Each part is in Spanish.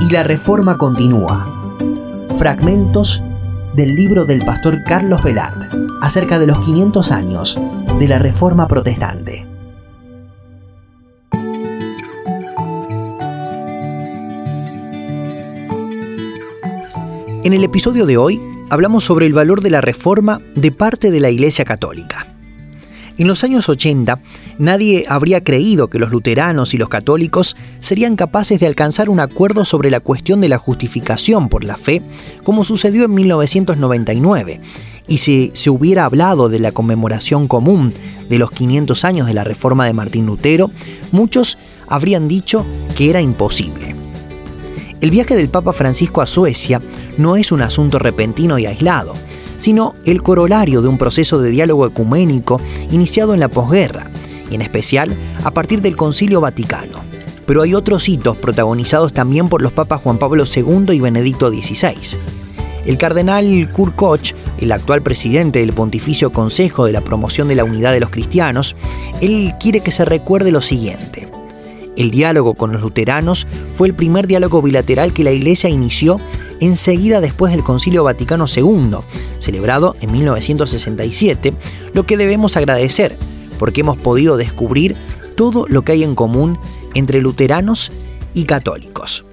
Y la reforma continúa. Fragmentos del libro del pastor Carlos Velart acerca de los 500 años de la reforma protestante. En el episodio de hoy hablamos sobre el valor de la reforma de parte de la Iglesia Católica. En los años 80, nadie habría creído que los luteranos y los católicos serían capaces de alcanzar un acuerdo sobre la cuestión de la justificación por la fe, como sucedió en 1999. Y si se hubiera hablado de la conmemoración común de los 500 años de la reforma de Martín Lutero, muchos habrían dicho que era imposible. El viaje del Papa Francisco a Suecia no es un asunto repentino y aislado sino el corolario de un proceso de diálogo ecuménico iniciado en la posguerra, y en especial a partir del Concilio Vaticano. Pero hay otros hitos protagonizados también por los papas Juan Pablo II y Benedicto XVI. El cardenal Kurt Koch, el actual presidente del Pontificio Consejo de la Promoción de la Unidad de los Cristianos, él quiere que se recuerde lo siguiente. El diálogo con los luteranos fue el primer diálogo bilateral que la Iglesia inició enseguida después del Concilio Vaticano II, celebrado en 1967, lo que debemos agradecer, porque hemos podido descubrir todo lo que hay en común entre luteranos y católicos.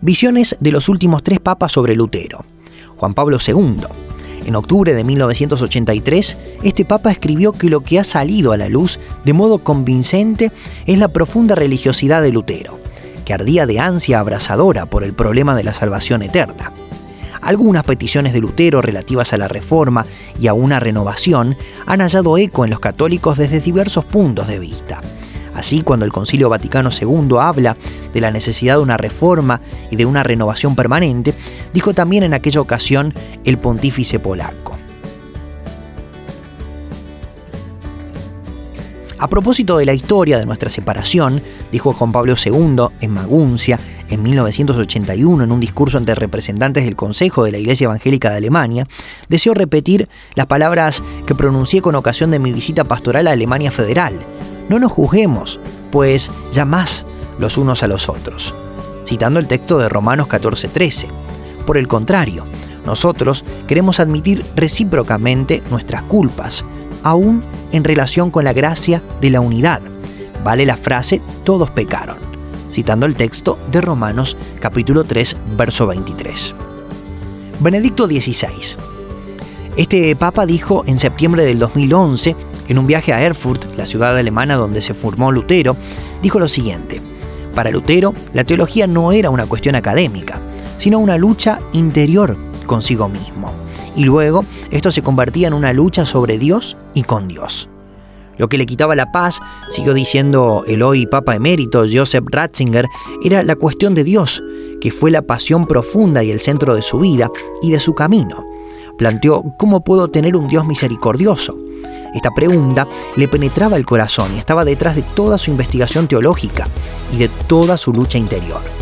Visiones de los últimos tres papas sobre Lutero. Juan Pablo II. En octubre de 1983, este papa escribió que lo que ha salido a la luz de modo convincente es la profunda religiosidad de Lutero que ardía de ansia abrasadora por el problema de la salvación eterna. Algunas peticiones de Lutero relativas a la reforma y a una renovación han hallado eco en los católicos desde diversos puntos de vista. Así, cuando el Concilio Vaticano II habla de la necesidad de una reforma y de una renovación permanente, dijo también en aquella ocasión el pontífice polaco. A propósito de la historia de nuestra separación, dijo Juan Pablo II en Maguncia en 1981 en un discurso ante representantes del Consejo de la Iglesia Evangélica de Alemania, deseo repetir las palabras que pronuncié con ocasión de mi visita pastoral a Alemania Federal. No nos juzguemos, pues ya más los unos a los otros. Citando el texto de Romanos 14:13. Por el contrario, nosotros queremos admitir recíprocamente nuestras culpas, aún en relación con la gracia de la unidad. Vale la frase todos pecaron, citando el texto de Romanos capítulo 3, verso 23. Benedicto XVI. Este papa dijo en septiembre del 2011, en un viaje a Erfurt, la ciudad alemana donde se formó Lutero, dijo lo siguiente, para Lutero, la teología no era una cuestión académica, sino una lucha interior consigo mismo y luego esto se convertía en una lucha sobre Dios y con Dios. Lo que le quitaba la paz, siguió diciendo el hoy Papa emérito Joseph Ratzinger, era la cuestión de Dios, que fue la pasión profunda y el centro de su vida y de su camino. Planteó cómo puedo tener un Dios misericordioso. Esta pregunta le penetraba el corazón y estaba detrás de toda su investigación teológica y de toda su lucha interior.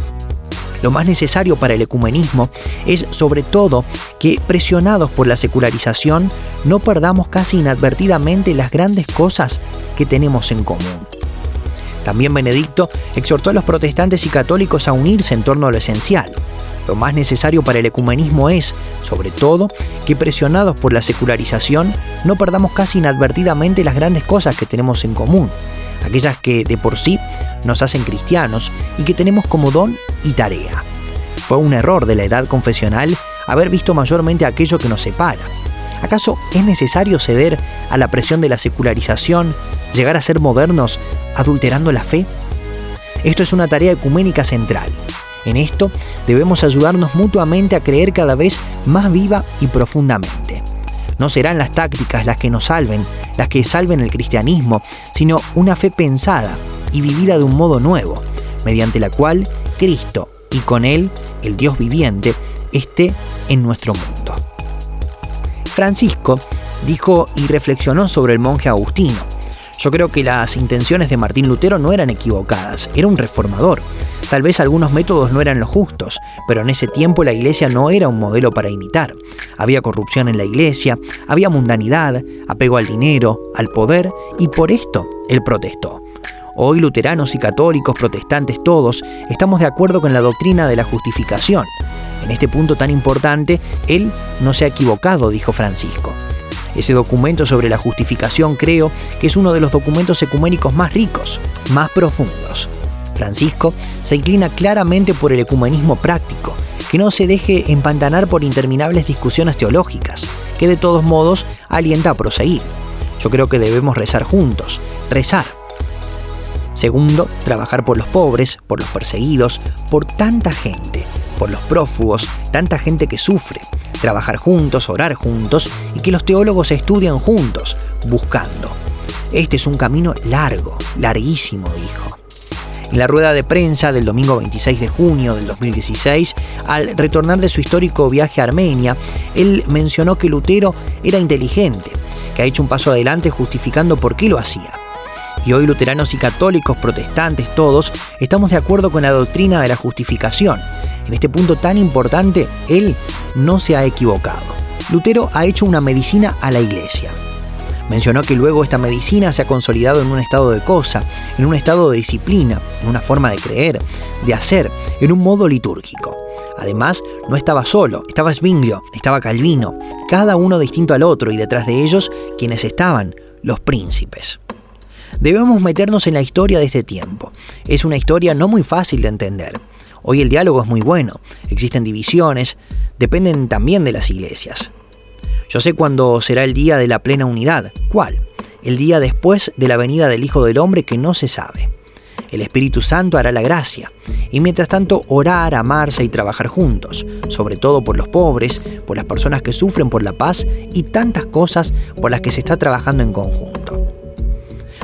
Lo más necesario para el ecumenismo es sobre todo que, presionados por la secularización, no perdamos casi inadvertidamente las grandes cosas que tenemos en común. También Benedicto exhortó a los protestantes y católicos a unirse en torno a lo esencial. Lo más necesario para el ecumenismo es, sobre todo, que presionados por la secularización no perdamos casi inadvertidamente las grandes cosas que tenemos en común, aquellas que de por sí nos hacen cristianos y que tenemos como don y tarea. Fue un error de la edad confesional haber visto mayormente aquello que nos separa. ¿Acaso es necesario ceder a la presión de la secularización, llegar a ser modernos, adulterando la fe? Esto es una tarea ecuménica central. En esto debemos ayudarnos mutuamente a creer cada vez más viva y profundamente. No serán las tácticas las que nos salven, las que salven el cristianismo, sino una fe pensada y vivida de un modo nuevo, mediante la cual Cristo y con Él, el Dios viviente, esté en nuestro mundo. Francisco dijo y reflexionó sobre el monje Agustino. Yo creo que las intenciones de Martín Lutero no eran equivocadas, era un reformador. Tal vez algunos métodos no eran los justos, pero en ese tiempo la iglesia no era un modelo para imitar. Había corrupción en la iglesia, había mundanidad, apego al dinero, al poder, y por esto él protestó. Hoy luteranos y católicos, protestantes, todos, estamos de acuerdo con la doctrina de la justificación. En este punto tan importante, él no se ha equivocado, dijo Francisco. Ese documento sobre la justificación creo que es uno de los documentos ecuménicos más ricos, más profundos. Francisco se inclina claramente por el ecumenismo práctico, que no se deje empantanar por interminables discusiones teológicas, que de todos modos alienta a proseguir. Yo creo que debemos rezar juntos, rezar. Segundo, trabajar por los pobres, por los perseguidos, por tanta gente, por los prófugos, tanta gente que sufre, trabajar juntos, orar juntos y que los teólogos estudian juntos, buscando. Este es un camino largo, larguísimo, dijo. En la rueda de prensa del domingo 26 de junio del 2016, al retornar de su histórico viaje a Armenia, él mencionó que Lutero era inteligente, que ha hecho un paso adelante justificando por qué lo hacía. Y hoy luteranos y católicos, protestantes, todos, estamos de acuerdo con la doctrina de la justificación. En este punto tan importante, él no se ha equivocado. Lutero ha hecho una medicina a la iglesia. Mencionó que luego esta medicina se ha consolidado en un estado de cosa, en un estado de disciplina, en una forma de creer, de hacer, en un modo litúrgico. Además, no estaba solo, estaba Zwinglio, estaba Calvino, cada uno distinto al otro y detrás de ellos quienes estaban, los príncipes. Debemos meternos en la historia de este tiempo. Es una historia no muy fácil de entender. Hoy el diálogo es muy bueno, existen divisiones, dependen también de las iglesias. Yo sé cuándo será el día de la plena unidad. ¿Cuál? El día después de la venida del Hijo del Hombre que no se sabe. El Espíritu Santo hará la gracia. Y mientras tanto, orar, amarse y trabajar juntos, sobre todo por los pobres, por las personas que sufren por la paz y tantas cosas por las que se está trabajando en conjunto.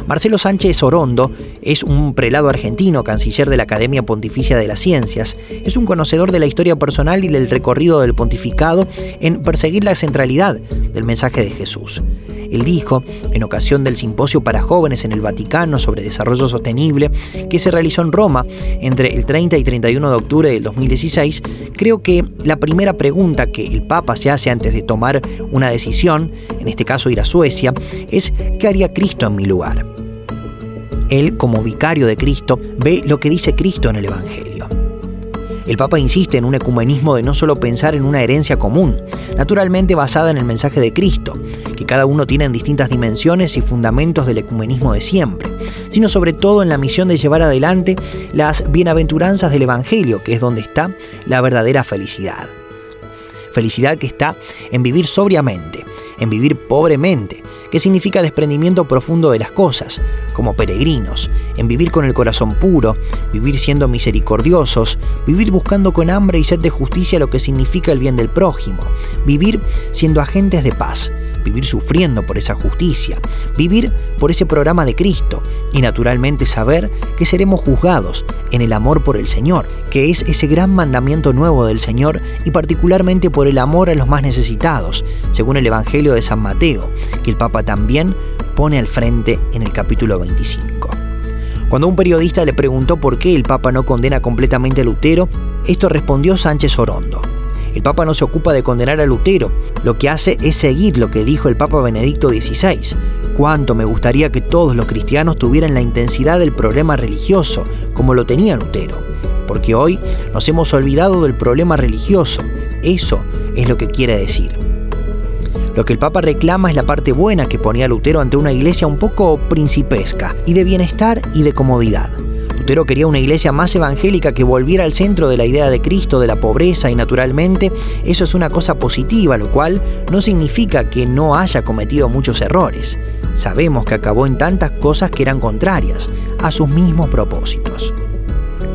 Marcelo Sánchez Orondo es un prelado argentino, canciller de la Academia Pontificia de las Ciencias. Es un conocedor de la historia personal y del recorrido del pontificado en perseguir la centralidad del mensaje de Jesús. Él dijo, en ocasión del simposio para jóvenes en el Vaticano sobre desarrollo sostenible, que se realizó en Roma entre el 30 y 31 de octubre del 2016, creo que la primera pregunta que el Papa se hace antes de tomar una decisión, en este caso ir a Suecia, es ¿qué haría Cristo en mi lugar? Él, como vicario de Cristo, ve lo que dice Cristo en el Evangelio. El Papa insiste en un ecumenismo de no solo pensar en una herencia común, naturalmente basada en el mensaje de Cristo, que cada uno tiene en distintas dimensiones y fundamentos del ecumenismo de siempre, sino sobre todo en la misión de llevar adelante las bienaventuranzas del Evangelio, que es donde está la verdadera felicidad. Felicidad que está en vivir sobriamente, en vivir pobremente, que significa desprendimiento profundo de las cosas, como peregrinos, en vivir con el corazón puro, vivir siendo misericordiosos, vivir buscando con hambre y sed de justicia lo que significa el bien del prójimo, vivir siendo agentes de paz, vivir sufriendo por esa justicia, vivir por ese programa de Cristo y naturalmente saber que seremos juzgados en el amor por el Señor, que es ese gran mandamiento nuevo del Señor y particularmente por el amor a los más necesitados, según el Evangelio de San Mateo, que el Papa también pone al frente en el capítulo 25. Cuando un periodista le preguntó por qué el Papa no condena completamente a Lutero, esto respondió Sánchez Orondo. El Papa no se ocupa de condenar a Lutero, lo que hace es seguir lo que dijo el Papa Benedicto XVI. Cuánto me gustaría que todos los cristianos tuvieran la intensidad del problema religioso, como lo tenía Lutero. Porque hoy nos hemos olvidado del problema religioso. Eso es lo que quiere decir. Lo que el Papa reclama es la parte buena que ponía Lutero ante una iglesia un poco principesca, y de bienestar y de comodidad. Lutero quería una iglesia más evangélica que volviera al centro de la idea de Cristo, de la pobreza y naturalmente eso es una cosa positiva, lo cual no significa que no haya cometido muchos errores. Sabemos que acabó en tantas cosas que eran contrarias a sus mismos propósitos.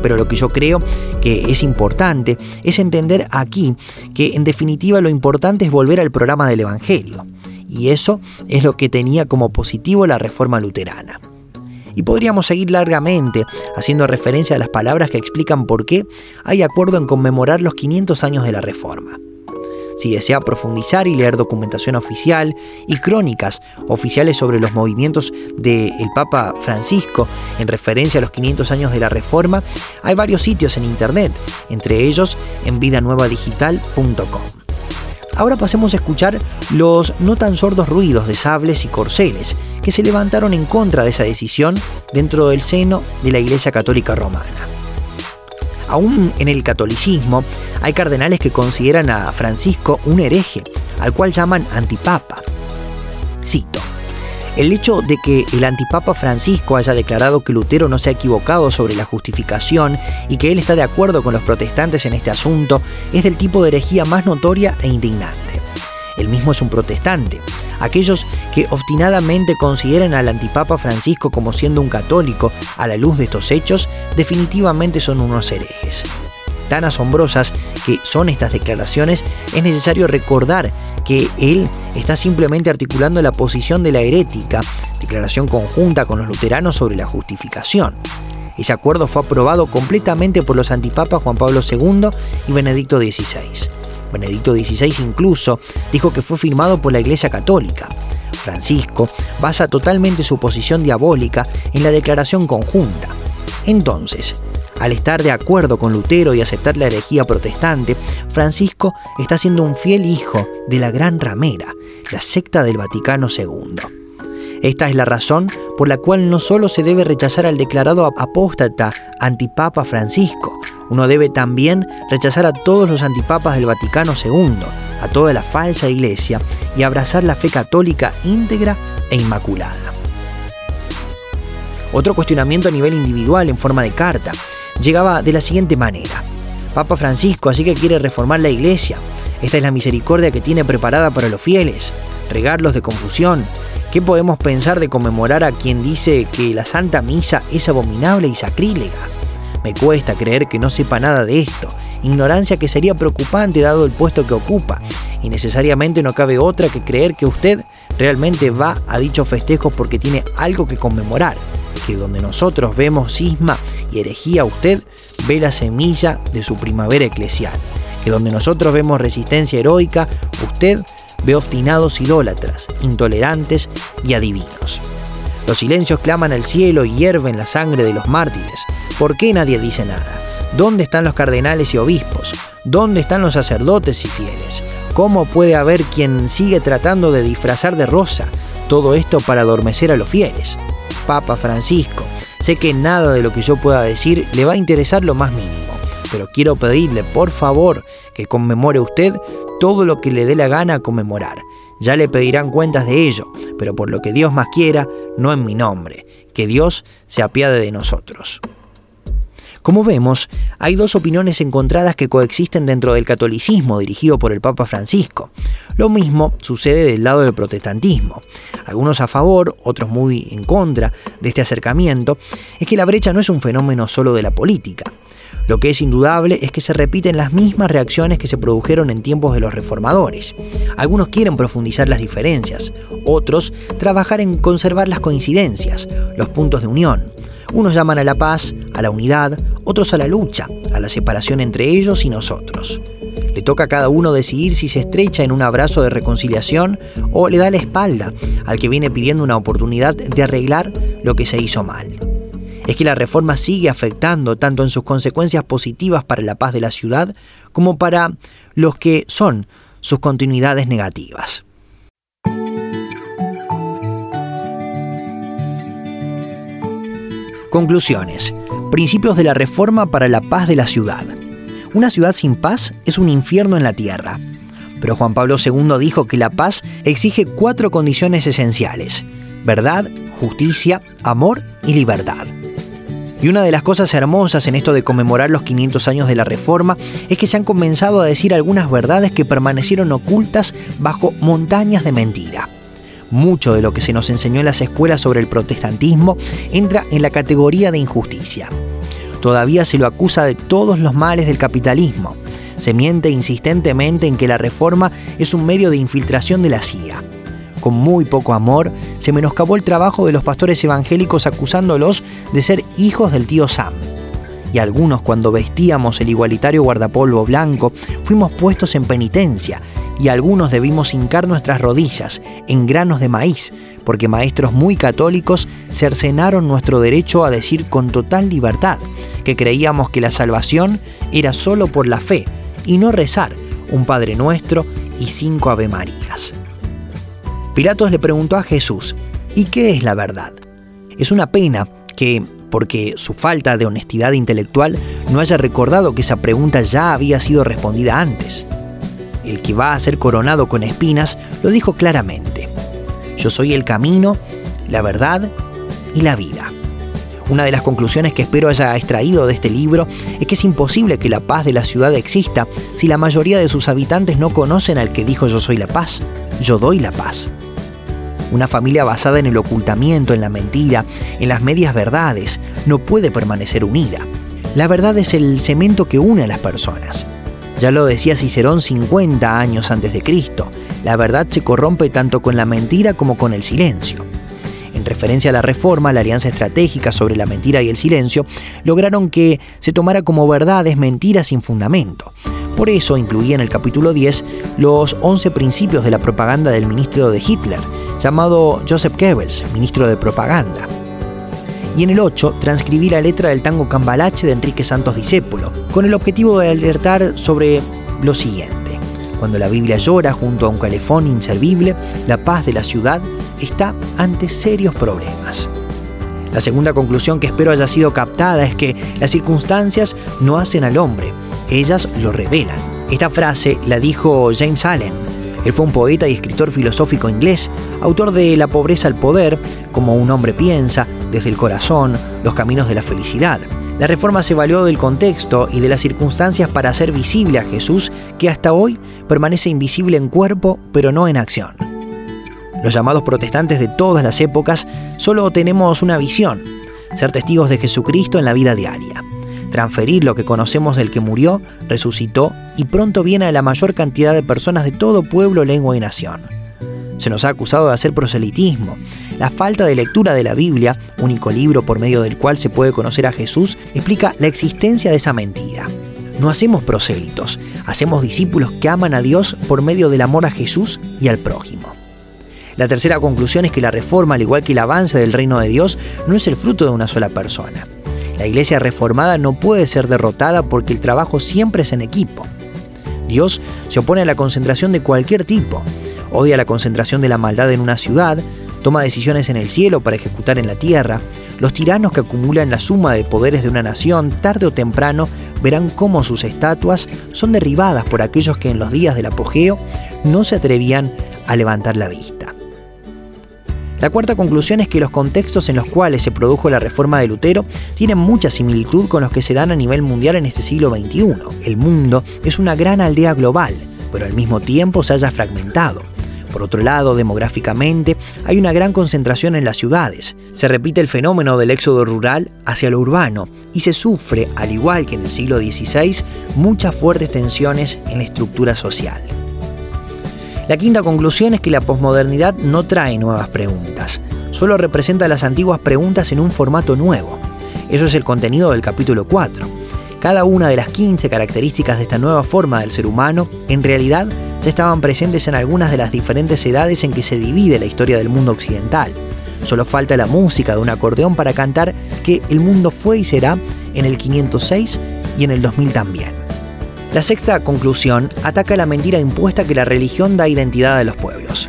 Pero lo que yo creo que es importante es entender aquí que en definitiva lo importante es volver al programa del Evangelio. Y eso es lo que tenía como positivo la reforma luterana. Y podríamos seguir largamente haciendo referencia a las palabras que explican por qué hay acuerdo en conmemorar los 500 años de la Reforma. Si desea profundizar y leer documentación oficial y crónicas oficiales sobre los movimientos del Papa Francisco en referencia a los 500 años de la Reforma, hay varios sitios en Internet, entre ellos en vidanuevadigital.com. Ahora pasemos a escuchar los no tan sordos ruidos de sables y corceles que se levantaron en contra de esa decisión dentro del seno de la Iglesia Católica Romana. Aún en el catolicismo hay cardenales que consideran a Francisco un hereje, al cual llaman antipapa. Cito. El hecho de que el antipapa Francisco haya declarado que Lutero no se ha equivocado sobre la justificación y que él está de acuerdo con los protestantes en este asunto es del tipo de herejía más notoria e indignante. Él mismo es un protestante. Aquellos que obstinadamente consideran al antipapa Francisco como siendo un católico a la luz de estos hechos definitivamente son unos herejes tan asombrosas que son estas declaraciones, es necesario recordar que él está simplemente articulando la posición de la herética, declaración conjunta con los luteranos sobre la justificación. Ese acuerdo fue aprobado completamente por los antipapas Juan Pablo II y Benedicto XVI. Benedicto XVI incluso dijo que fue firmado por la Iglesia Católica. Francisco basa totalmente su posición diabólica en la declaración conjunta. Entonces, al estar de acuerdo con Lutero y aceptar la herejía protestante, Francisco está siendo un fiel hijo de la Gran Ramera, la secta del Vaticano II. Esta es la razón por la cual no solo se debe rechazar al declarado apóstata antipapa Francisco, uno debe también rechazar a todos los antipapas del Vaticano II, a toda la falsa iglesia y abrazar la fe católica íntegra e inmaculada. Otro cuestionamiento a nivel individual en forma de carta llegaba de la siguiente manera. Papa Francisco así que quiere reformar la iglesia. Esta es la misericordia que tiene preparada para los fieles, regarlos de confusión. ¿Qué podemos pensar de conmemorar a quien dice que la Santa Misa es abominable y sacrílega? Me cuesta creer que no sepa nada de esto, ignorancia que sería preocupante dado el puesto que ocupa, y necesariamente no cabe otra que creer que usted realmente va a dichos festejos porque tiene algo que conmemorar que donde nosotros vemos cisma y herejía, usted ve la semilla de su primavera eclesial. Que donde nosotros vemos resistencia heroica, usted ve obstinados idólatras, intolerantes y adivinos. Los silencios claman al cielo y hierven la sangre de los mártires. ¿Por qué nadie dice nada? ¿Dónde están los cardenales y obispos? ¿Dónde están los sacerdotes y fieles? ¿Cómo puede haber quien sigue tratando de disfrazar de rosa todo esto para adormecer a los fieles? Papa Francisco. Sé que nada de lo que yo pueda decir le va a interesar lo más mínimo, pero quiero pedirle, por favor, que conmemore usted todo lo que le dé la gana conmemorar. Ya le pedirán cuentas de ello, pero por lo que Dios más quiera, no en mi nombre. Que Dios se apiade de nosotros. Como vemos, hay dos opiniones encontradas que coexisten dentro del catolicismo dirigido por el Papa Francisco. Lo mismo sucede del lado del protestantismo. Algunos a favor, otros muy en contra de este acercamiento, es que la brecha no es un fenómeno solo de la política. Lo que es indudable es que se repiten las mismas reacciones que se produjeron en tiempos de los reformadores. Algunos quieren profundizar las diferencias, otros trabajar en conservar las coincidencias, los puntos de unión. Unos llaman a la paz, a la unidad, otros a la lucha, a la separación entre ellos y nosotros. Le toca a cada uno decidir si se estrecha en un abrazo de reconciliación o le da la espalda al que viene pidiendo una oportunidad de arreglar lo que se hizo mal. Es que la reforma sigue afectando tanto en sus consecuencias positivas para la paz de la ciudad como para los que son sus continuidades negativas. Conclusiones. Principios de la Reforma para la paz de la ciudad. Una ciudad sin paz es un infierno en la tierra. Pero Juan Pablo II dijo que la paz exige cuatro condiciones esenciales. Verdad, justicia, amor y libertad. Y una de las cosas hermosas en esto de conmemorar los 500 años de la Reforma es que se han comenzado a decir algunas verdades que permanecieron ocultas bajo montañas de mentira. Mucho de lo que se nos enseñó en las escuelas sobre el protestantismo entra en la categoría de injusticia. Todavía se lo acusa de todos los males del capitalismo. Se miente insistentemente en que la reforma es un medio de infiltración de la CIA. Con muy poco amor, se menoscabó el trabajo de los pastores evangélicos acusándolos de ser hijos del tío Sam y algunos cuando vestíamos el igualitario guardapolvo blanco fuimos puestos en penitencia y algunos debimos hincar nuestras rodillas en granos de maíz, porque maestros muy católicos cercenaron nuestro derecho a decir con total libertad que creíamos que la salvación era solo por la fe y no rezar un Padre Nuestro y cinco Ave Marías. Pilatos le preguntó a Jesús, ¿Y qué es la verdad? Es una pena que, porque su falta de honestidad intelectual, no haya recordado que esa pregunta ya había sido respondida antes. El que va a ser coronado con espinas lo dijo claramente. Yo soy el camino, la verdad y la vida. Una de las conclusiones que espero haya extraído de este libro es que es imposible que la paz de la ciudad exista si la mayoría de sus habitantes no conocen al que dijo yo soy la paz, yo doy la paz. Una familia basada en el ocultamiento, en la mentira, en las medias verdades, no puede permanecer unida. La verdad es el cemento que une a las personas. Ya lo decía Cicerón 50 años antes de Cristo, la verdad se corrompe tanto con la mentira como con el silencio. En referencia a la reforma, la alianza estratégica sobre la mentira y el silencio lograron que se tomara como verdades mentiras sin fundamento. Por eso incluía en el capítulo 10 los 11 principios de la propaganda del ministro de Hitler, llamado Joseph Goebbels, ministro de Propaganda. Y en el 8, transcribí la letra del tango Cambalache de Enrique Santos Discépolo, con el objetivo de alertar sobre lo siguiente. Cuando la Biblia llora junto a un calefón inservible, la paz de la ciudad está ante serios problemas. La segunda conclusión que espero haya sido captada es que las circunstancias no hacen al hombre, ellas lo revelan. Esta frase la dijo James Allen, él fue un poeta y escritor filosófico inglés, autor de La pobreza al poder, como un hombre piensa, desde el corazón, los caminos de la felicidad. La reforma se valió del contexto y de las circunstancias para hacer visible a Jesús, que hasta hoy permanece invisible en cuerpo, pero no en acción. Los llamados protestantes de todas las épocas solo tenemos una visión, ser testigos de Jesucristo en la vida diaria transferir lo que conocemos del que murió, resucitó y pronto viene a la mayor cantidad de personas de todo pueblo, lengua y nación. Se nos ha acusado de hacer proselitismo. La falta de lectura de la Biblia, único libro por medio del cual se puede conocer a Jesús, explica la existencia de esa mentira. No hacemos prosélitos, hacemos discípulos que aman a Dios por medio del amor a Jesús y al prójimo. La tercera conclusión es que la reforma, al igual que el avance del reino de Dios, no es el fruto de una sola persona. La iglesia reformada no puede ser derrotada porque el trabajo siempre es en equipo. Dios se opone a la concentración de cualquier tipo, odia la concentración de la maldad en una ciudad, toma decisiones en el cielo para ejecutar en la tierra. Los tiranos que acumulan la suma de poderes de una nación, tarde o temprano, verán cómo sus estatuas son derribadas por aquellos que en los días del apogeo no se atrevían a levantar la vista. La cuarta conclusión es que los contextos en los cuales se produjo la reforma de Lutero tienen mucha similitud con los que se dan a nivel mundial en este siglo XXI. El mundo es una gran aldea global, pero al mismo tiempo se haya fragmentado. Por otro lado, demográficamente, hay una gran concentración en las ciudades. Se repite el fenómeno del éxodo rural hacia lo urbano y se sufre, al igual que en el siglo XVI, muchas fuertes tensiones en la estructura social. La quinta conclusión es que la posmodernidad no trae nuevas preguntas, solo representa las antiguas preguntas en un formato nuevo. Eso es el contenido del capítulo 4. Cada una de las 15 características de esta nueva forma del ser humano, en realidad, ya estaban presentes en algunas de las diferentes edades en que se divide la historia del mundo occidental. Solo falta la música de un acordeón para cantar que el mundo fue y será en el 506 y en el 2000 también. La sexta conclusión ataca la mentira impuesta que la religión da identidad a los pueblos.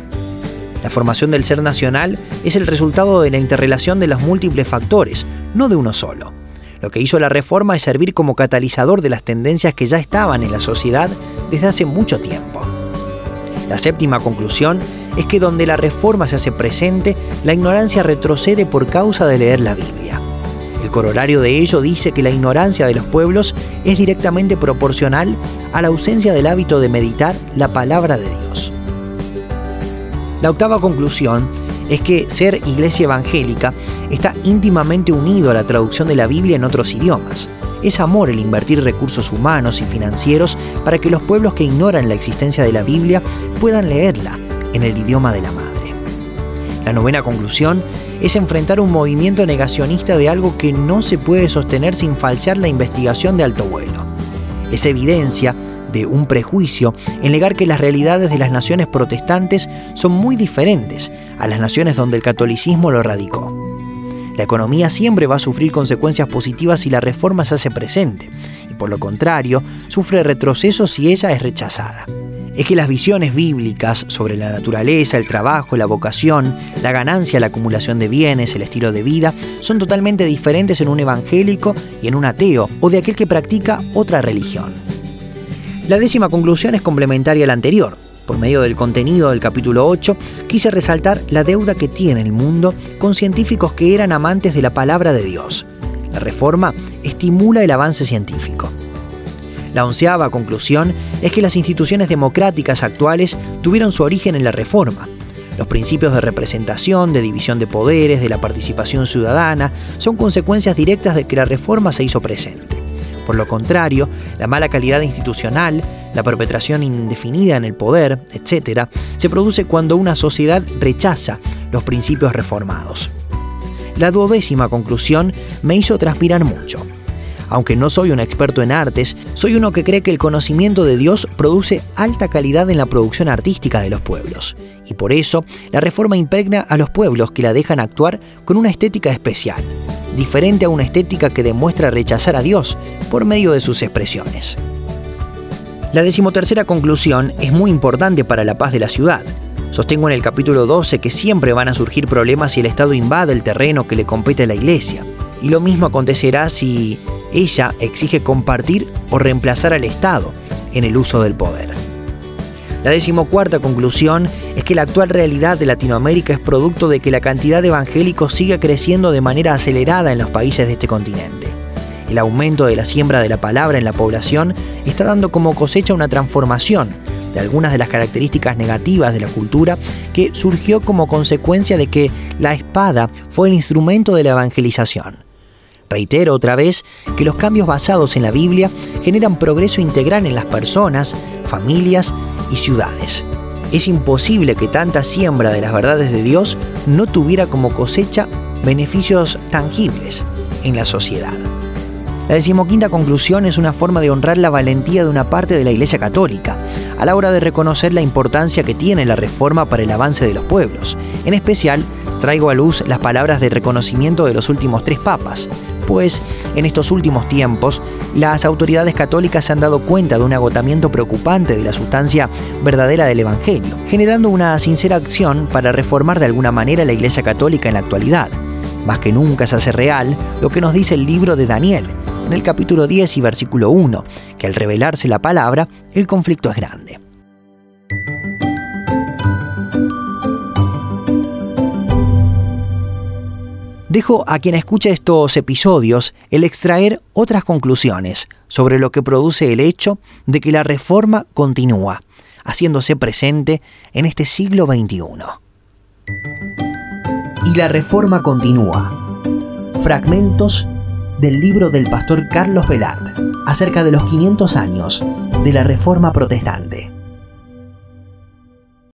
La formación del ser nacional es el resultado de la interrelación de los múltiples factores, no de uno solo. Lo que hizo la reforma es servir como catalizador de las tendencias que ya estaban en la sociedad desde hace mucho tiempo. La séptima conclusión es que donde la reforma se hace presente, la ignorancia retrocede por causa de leer la Biblia. El corolario de ello dice que la ignorancia de los pueblos es directamente proporcional a la ausencia del hábito de meditar la palabra de Dios. La octava conclusión es que ser iglesia evangélica está íntimamente unido a la traducción de la Biblia en otros idiomas. Es amor el invertir recursos humanos y financieros para que los pueblos que ignoran la existencia de la Biblia puedan leerla en el idioma de la madre. La novena conclusión es enfrentar un movimiento negacionista de algo que no se puede sostener sin falsear la investigación de alto vuelo. Es evidencia de un prejuicio en negar que las realidades de las naciones protestantes son muy diferentes a las naciones donde el catolicismo lo radicó. La economía siempre va a sufrir consecuencias positivas si la reforma se hace presente, y por lo contrario, sufre retroceso si ella es rechazada. Es que las visiones bíblicas sobre la naturaleza, el trabajo, la vocación, la ganancia, la acumulación de bienes, el estilo de vida, son totalmente diferentes en un evangélico y en un ateo o de aquel que practica otra religión. La décima conclusión es complementaria a la anterior. Por medio del contenido del capítulo 8, quise resaltar la deuda que tiene el mundo con científicos que eran amantes de la palabra de Dios. La reforma estimula el avance científico. La onceava conclusión es que las instituciones democráticas actuales tuvieron su origen en la reforma. Los principios de representación, de división de poderes, de la participación ciudadana, son consecuencias directas de que la reforma se hizo presente. Por lo contrario, la mala calidad institucional, la perpetración indefinida en el poder, etc., se produce cuando una sociedad rechaza los principios reformados. La duodécima conclusión me hizo transpirar mucho. Aunque no soy un experto en artes, soy uno que cree que el conocimiento de Dios produce alta calidad en la producción artística de los pueblos. Y por eso, la reforma impregna a los pueblos que la dejan actuar con una estética especial, diferente a una estética que demuestra rechazar a Dios por medio de sus expresiones. La decimotercera conclusión es muy importante para la paz de la ciudad. Sostengo en el capítulo 12 que siempre van a surgir problemas si el Estado invade el terreno que le compete a la Iglesia. Y lo mismo acontecerá si ella exige compartir o reemplazar al Estado en el uso del poder. La decimocuarta conclusión es que la actual realidad de Latinoamérica es producto de que la cantidad de evangélicos sigue creciendo de manera acelerada en los países de este continente. El aumento de la siembra de la palabra en la población está dando como cosecha una transformación de algunas de las características negativas de la cultura que surgió como consecuencia de que la espada fue el instrumento de la evangelización. Reitero otra vez que los cambios basados en la Biblia generan progreso integral en las personas, familias y ciudades. Es imposible que tanta siembra de las verdades de Dios no tuviera como cosecha beneficios tangibles en la sociedad. La decimoquinta conclusión es una forma de honrar la valentía de una parte de la Iglesia Católica, a la hora de reconocer la importancia que tiene la reforma para el avance de los pueblos. En especial, traigo a luz las palabras de reconocimiento de los últimos tres papas, pues en estos últimos tiempos las autoridades católicas se han dado cuenta de un agotamiento preocupante de la sustancia verdadera del Evangelio, generando una sincera acción para reformar de alguna manera la Iglesia Católica en la actualidad. Más que nunca se hace real lo que nos dice el libro de Daniel, en el capítulo 10 y versículo 1, que al revelarse la palabra, el conflicto es grande. Dejo a quien escucha estos episodios el extraer otras conclusiones sobre lo que produce el hecho de que la reforma continúa, haciéndose presente en este siglo XXI. Y la reforma continúa. Fragmentos del libro del pastor Carlos Velart acerca de los 500 años de la reforma protestante.